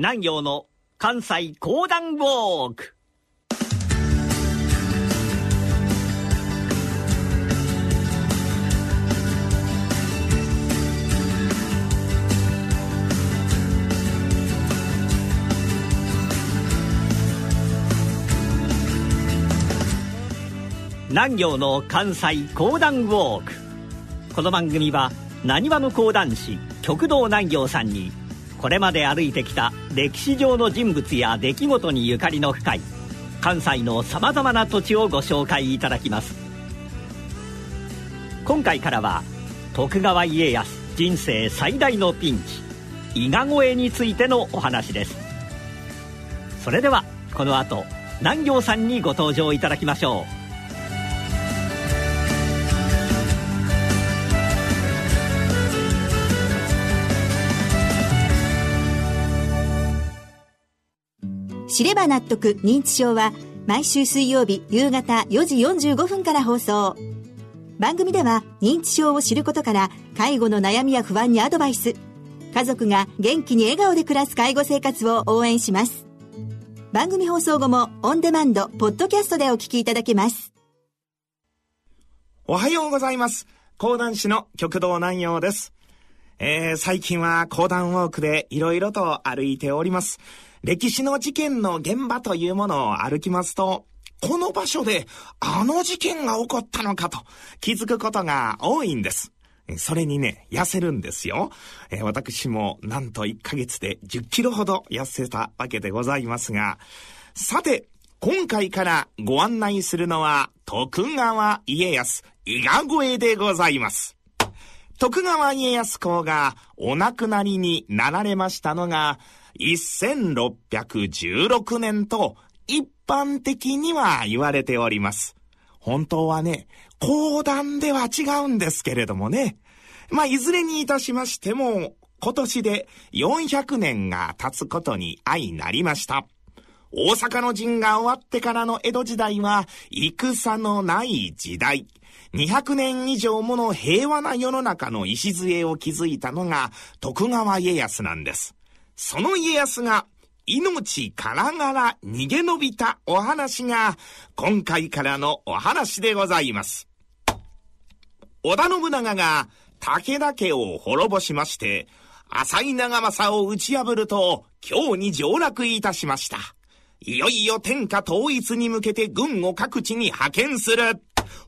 南陽の関西講談ウォーク。南陽の関西講談ウォーク。この番組はなにわの講談師極道南陽さんにこれまで歩いてきた歴史上の人物や出来事にゆかりの深い関西のさまざまな土地をご紹介いただきます。今回からは徳川家康人生最大のピンチ伊賀越えについてのお話です。それではこの後南陽さんにご登場いただきましょう。知れば納得認知症は毎週水曜日夕方4時45分から放送。番組では認知症を知ることから介護の悩みや不安にアドバイス。家族が元気に笑顔で暮らす介護生活を応援します。番組放送後もオンデマンド、ポッドキャストでお聞きいただけます。おはようございます。講談師の極道南陽です。えー、最近は講談ウォークでいろいろと歩いております。歴史の事件の現場というものを歩きますと、この場所であの事件が起こったのかと気づくことが多いんです。それにね、痩せるんですよ。えー、私もなんと1ヶ月で10キロほど痩せたわけでございますが、さて、今回からご案内するのは徳川家康伊賀越えでございます。徳川家康公がお亡くなりになられましたのが、1616年と一般的には言われております。本当はね、講談では違うんですけれどもね。まあ、いずれにいたしましても、今年で400年が経つことに相なりました。大阪の陣が終わってからの江戸時代は、戦のない時代。200年以上もの平和な世の中の礎を築いたのが徳川家康なんです。その家康が命からがら逃げ延びたお話が今回からのお話でございます。織田信長が武田家を滅ぼしまして、浅井長政を打ち破ると今日に上洛いたしました。いよいよ天下統一に向けて軍を各地に派遣する。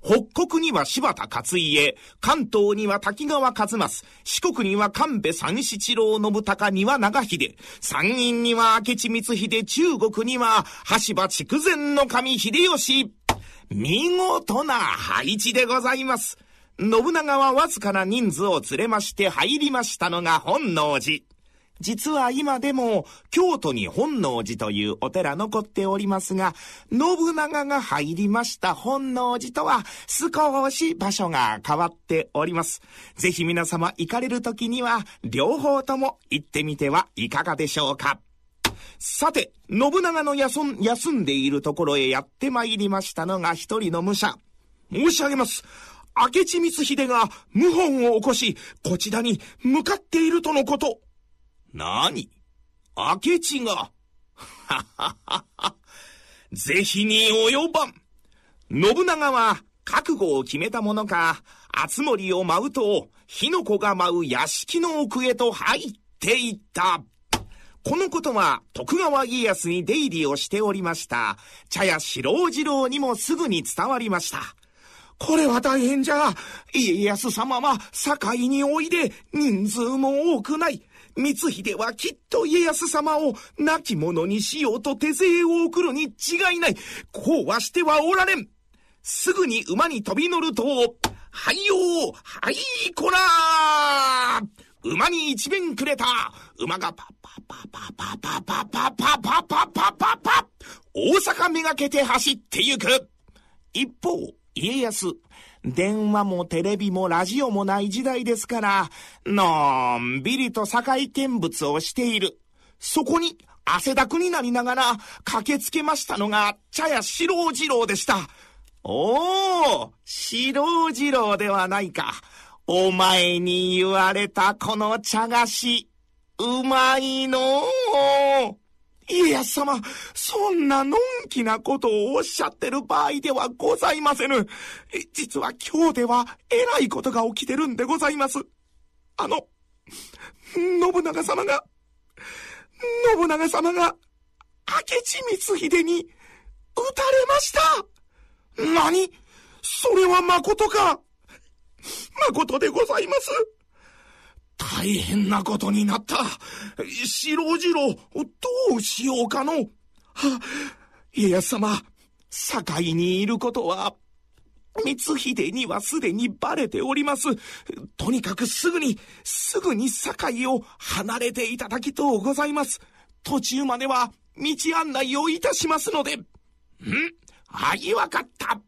北国には柴田勝家、関東には滝川一益、四国には神戸三七郎信孝には長秀、山陰には明智光秀、中国には橋場筑前の神秀吉。見事な配置でございます。信長はわずかな人数を連れまして入りましたのが本能寺。実は今でも京都に本能寺というお寺残っておりますが、信長が入りました本能寺とは少し場所が変わっております。ぜひ皆様行かれる時には両方とも行ってみてはいかがでしょうか。さて、信長の休んでいるところへやって参りましたのが一人の武者。申し上げます。明智光秀が謀反を起こし、こちらに向かっているとのこと。何？明智が。はははは。ぜひに及ばん。信長は覚悟を決めたものか、厚森を舞うと、火の粉が舞う屋敷の奥へと入っていった。このことは徳川家康に出入りをしておりました、茶屋四郎次郎にもすぐに伝わりました。これは大変じゃ。家康様は堺においで人数も多くない。光秀はきっと家康様を亡き者にしようと手勢を送るに違いない。こうはしてはおられん。すぐに馬に飛び乗ると、はいよはいこら馬に一面くれた馬がパッパッパッパッパッパッパッパッパッパッパッパッパッパ大阪めがけて走ってゆく一方、家康、電話もテレビもラジオもない時代ですから、のんびりと堺見物をしている。そこに汗だくになりながら駆けつけましたのが茶屋四郎次郎でした。おお、四郎次郎ではないか。お前に言われたこの茶菓子。うまいの家康様、そんなのんきなことをおっしゃってる場合ではございませぬ。実は今日ではえらいことが起きてるんでございます。あの、信長様が、信長様が、明智光秀に撃たれました何？それは誠か誠でございます。大変なことになった。白次郎、どうしようかの。は、家康様、堺にいることは、光秀にはすでにバレております。とにかくすぐに、すぐに堺を離れていただきとうございます。途中までは道案内をいたしますので。ん？あい、わかった。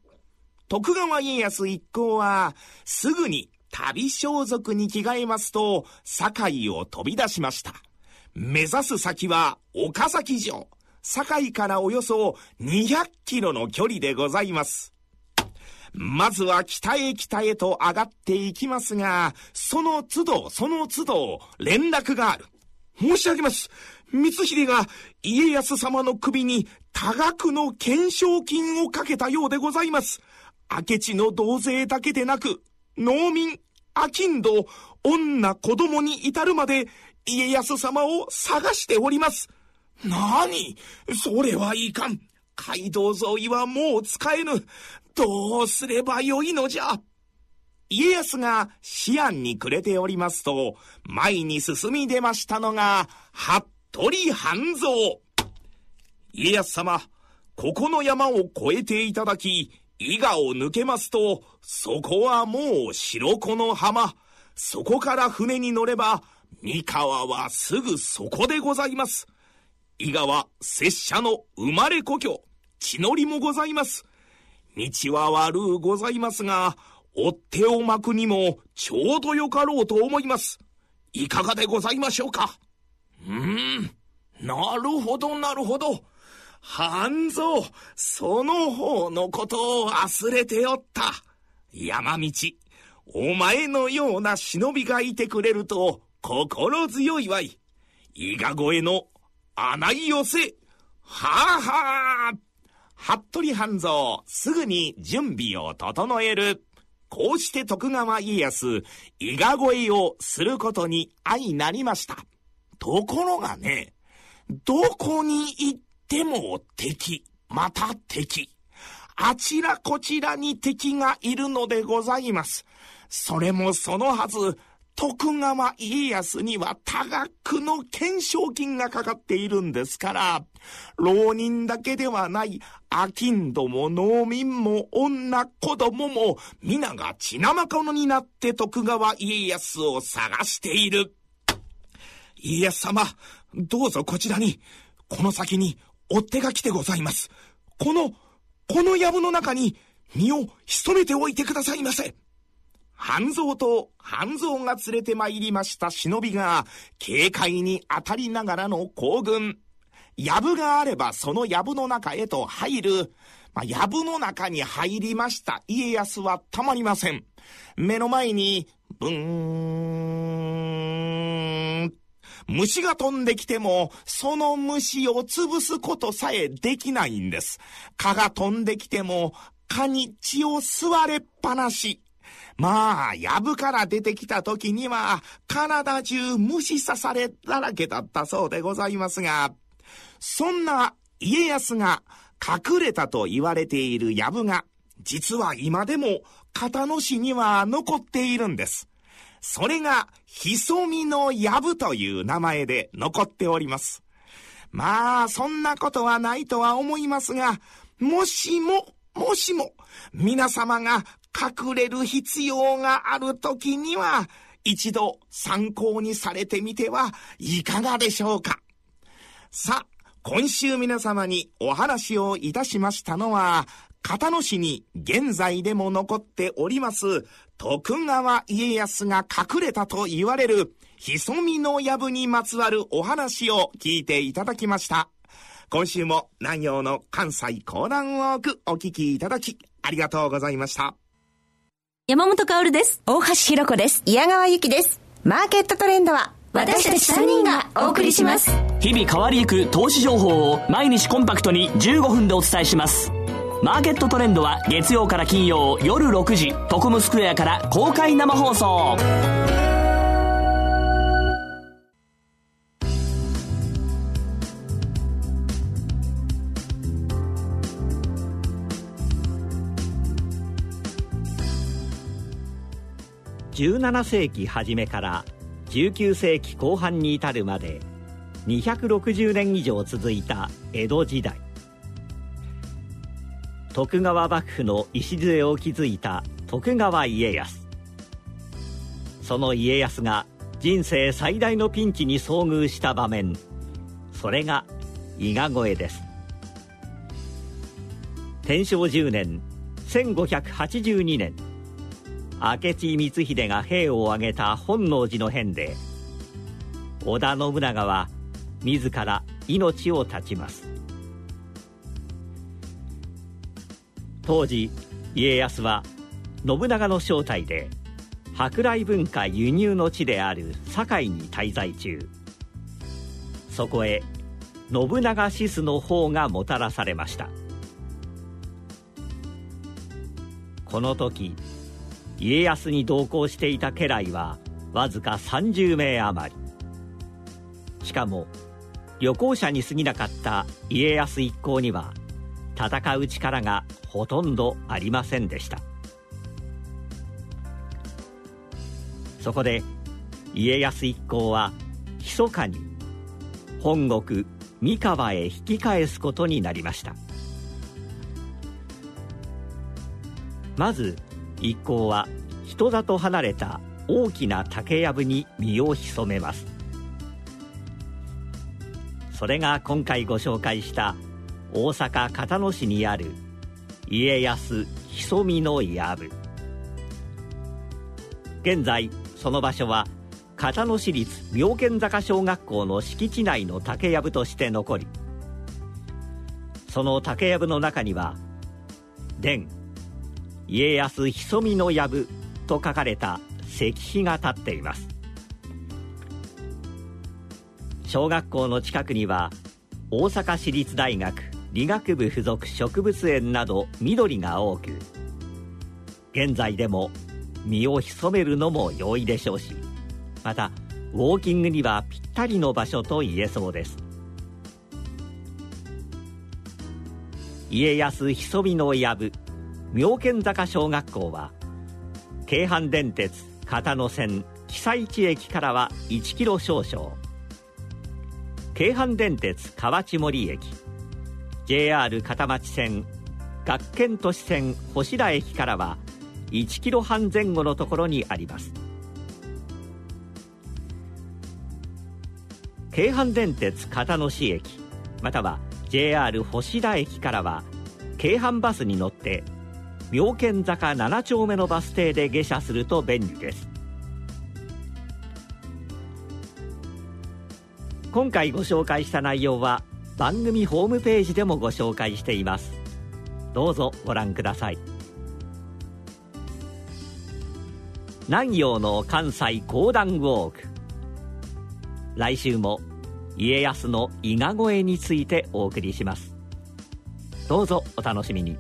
徳川家康一行は、すぐに旅装束に着替えますと、堺を飛び出しました。目指す先は岡崎城。堺からおよそ200キロの距離でございます。まずは北へ北へと上がっていきますが、その都度その都度連絡がある。申し上げます。光秀が家康様の首に多額の懸賞金をかけたようでございます。明智の同勢だけでなく、農民、商人、女、子供に至るまで家康様を探しております。何？それはいかん。街道沿いはもう使えぬ。どうすればよいのじゃ。家康が思案に暮れておりますと、前に進み出ましたのが、服部半蔵。家康様、ここの山を越えていただき、伊賀を抜けますと、そこはもう白子の浜。そこから船に乗れば、三河はすぐそこでございます。伊賀は拙者の生まれ故郷、地のりもございます。道は悪うございますが、追っ手を巻くにもちょうどよかろうと思います。いかがでございましょうか？うーん、なるほどなるほど。半蔵、その方のことを忘れておった。山道、お前のような忍びがいてくれると心強いわい。伊賀越えの穴井寄せ。はあはあ。服部半蔵、すぐに準備を整える。こうして徳川家康、伊賀越えをすることに相なりました。ところがね、どこに行っても敵、また敵。あちらこちらに敵がいるのでございます。それもそのはず、徳川家康には多額の懸賞金がかかっているんですから、浪人だけではない、商人も農民も女子供も、皆が血生者になって徳川家康を探している。家康様、どうぞこちらに、この先に追手が来てございます。この、この藪の中に身を潜めておいてくださいませ。半蔵と半蔵が連れて参りました忍びが、警戒に当たりながらの行軍。藪があればその藪の中へと入る。まあ、藪の中に入りました家康はたまりません。目の前に、ブーン虫が飛んできても、その虫を潰すことさえできないんです。蚊が飛んできても、蚊に血を吸われっぱなし。まあ、藪から出てきた時には、体中虫刺されだらけだったそうでございますが、そんな家康が隠れたと言われている藪が、実は今でも片野市には残っているんです。それが、潜みの藪という名前で残っております。まあ、そんなことはないとは思いますが、もしも、もしも、皆様が隠れる必要がある時には、一度参考にされてみてはいかがでしょうか。さあ、今週皆様にお話をいたしましたのは、片野市に現在でも残っております、徳川家康が隠れたと言われる、潜みの藪にまつわるお話を聞いていただきました。今週も南陽の関西講談ウォークお聞きいただき、ありがとうございました。山本薫です。大橋弘子です。矢川ゆきです。マーケットトレンドは、私たち3人がお送りします日々変わりゆく投資情報を毎日コンパクトに15分でお伝えしますマーケットトレンドは月曜から金曜夜6時トコムスクエアから公開生放送。17世紀初めから19世紀後半に至るまで260年以上続いた江戸時代。徳川幕府の礎を築いた徳川家康。その家康が人生最大のピンチに遭遇した場面。それが伊賀越えです。天正10年1582年明智光秀が兵を挙げた本能寺の変で織田信長は自ら命を絶ちます。当時家康は信長の正体で舶来文化輸入の地である堺に滞在中。そこへ信長シスの方がもたらされました。この時家康に同行していた家来はわずか30名余り。しかも旅行者に過ぎなかった家康一行には戦う力がほとんどありませんでした。そこで家康一行は密かに本国三河へ引き返すことになりました。まず一行は人里離れた大きな竹やぶに身を潜めます。それが今回ご紹介した大阪交野市にある家康潜みの藪。現在その場所は片野市立妙見坂小学校の敷地内の竹やぶとして残りその竹やぶの中には「伝家康潜みの藪」と書かれた石碑が立っています。小学校の近くには大阪市立大学理学部附属植物園など緑が多く現在でも身を潜めるのも容易でしょうしまたウォーキングにはぴったりの場所と言えそうです。家康潜みの藪妙見坂小学校は京阪電鉄片野線木佐市駅からは1キロ少々。京阪電鉄河内森駅 JR 片町線学研都市線星田駅からは1キロ半前後のところにあります。京阪電鉄片野市駅または JR 星田駅からは京阪バスに乗って妙見坂7丁目のバス停で下車すると便利です。今回ご紹介した内容は番組ホームページでもご紹介しています。どうぞご覧ください。南陽の関西講談ウォーク。来週も家康の伊賀越えについてお送りします。どうぞお楽しみに。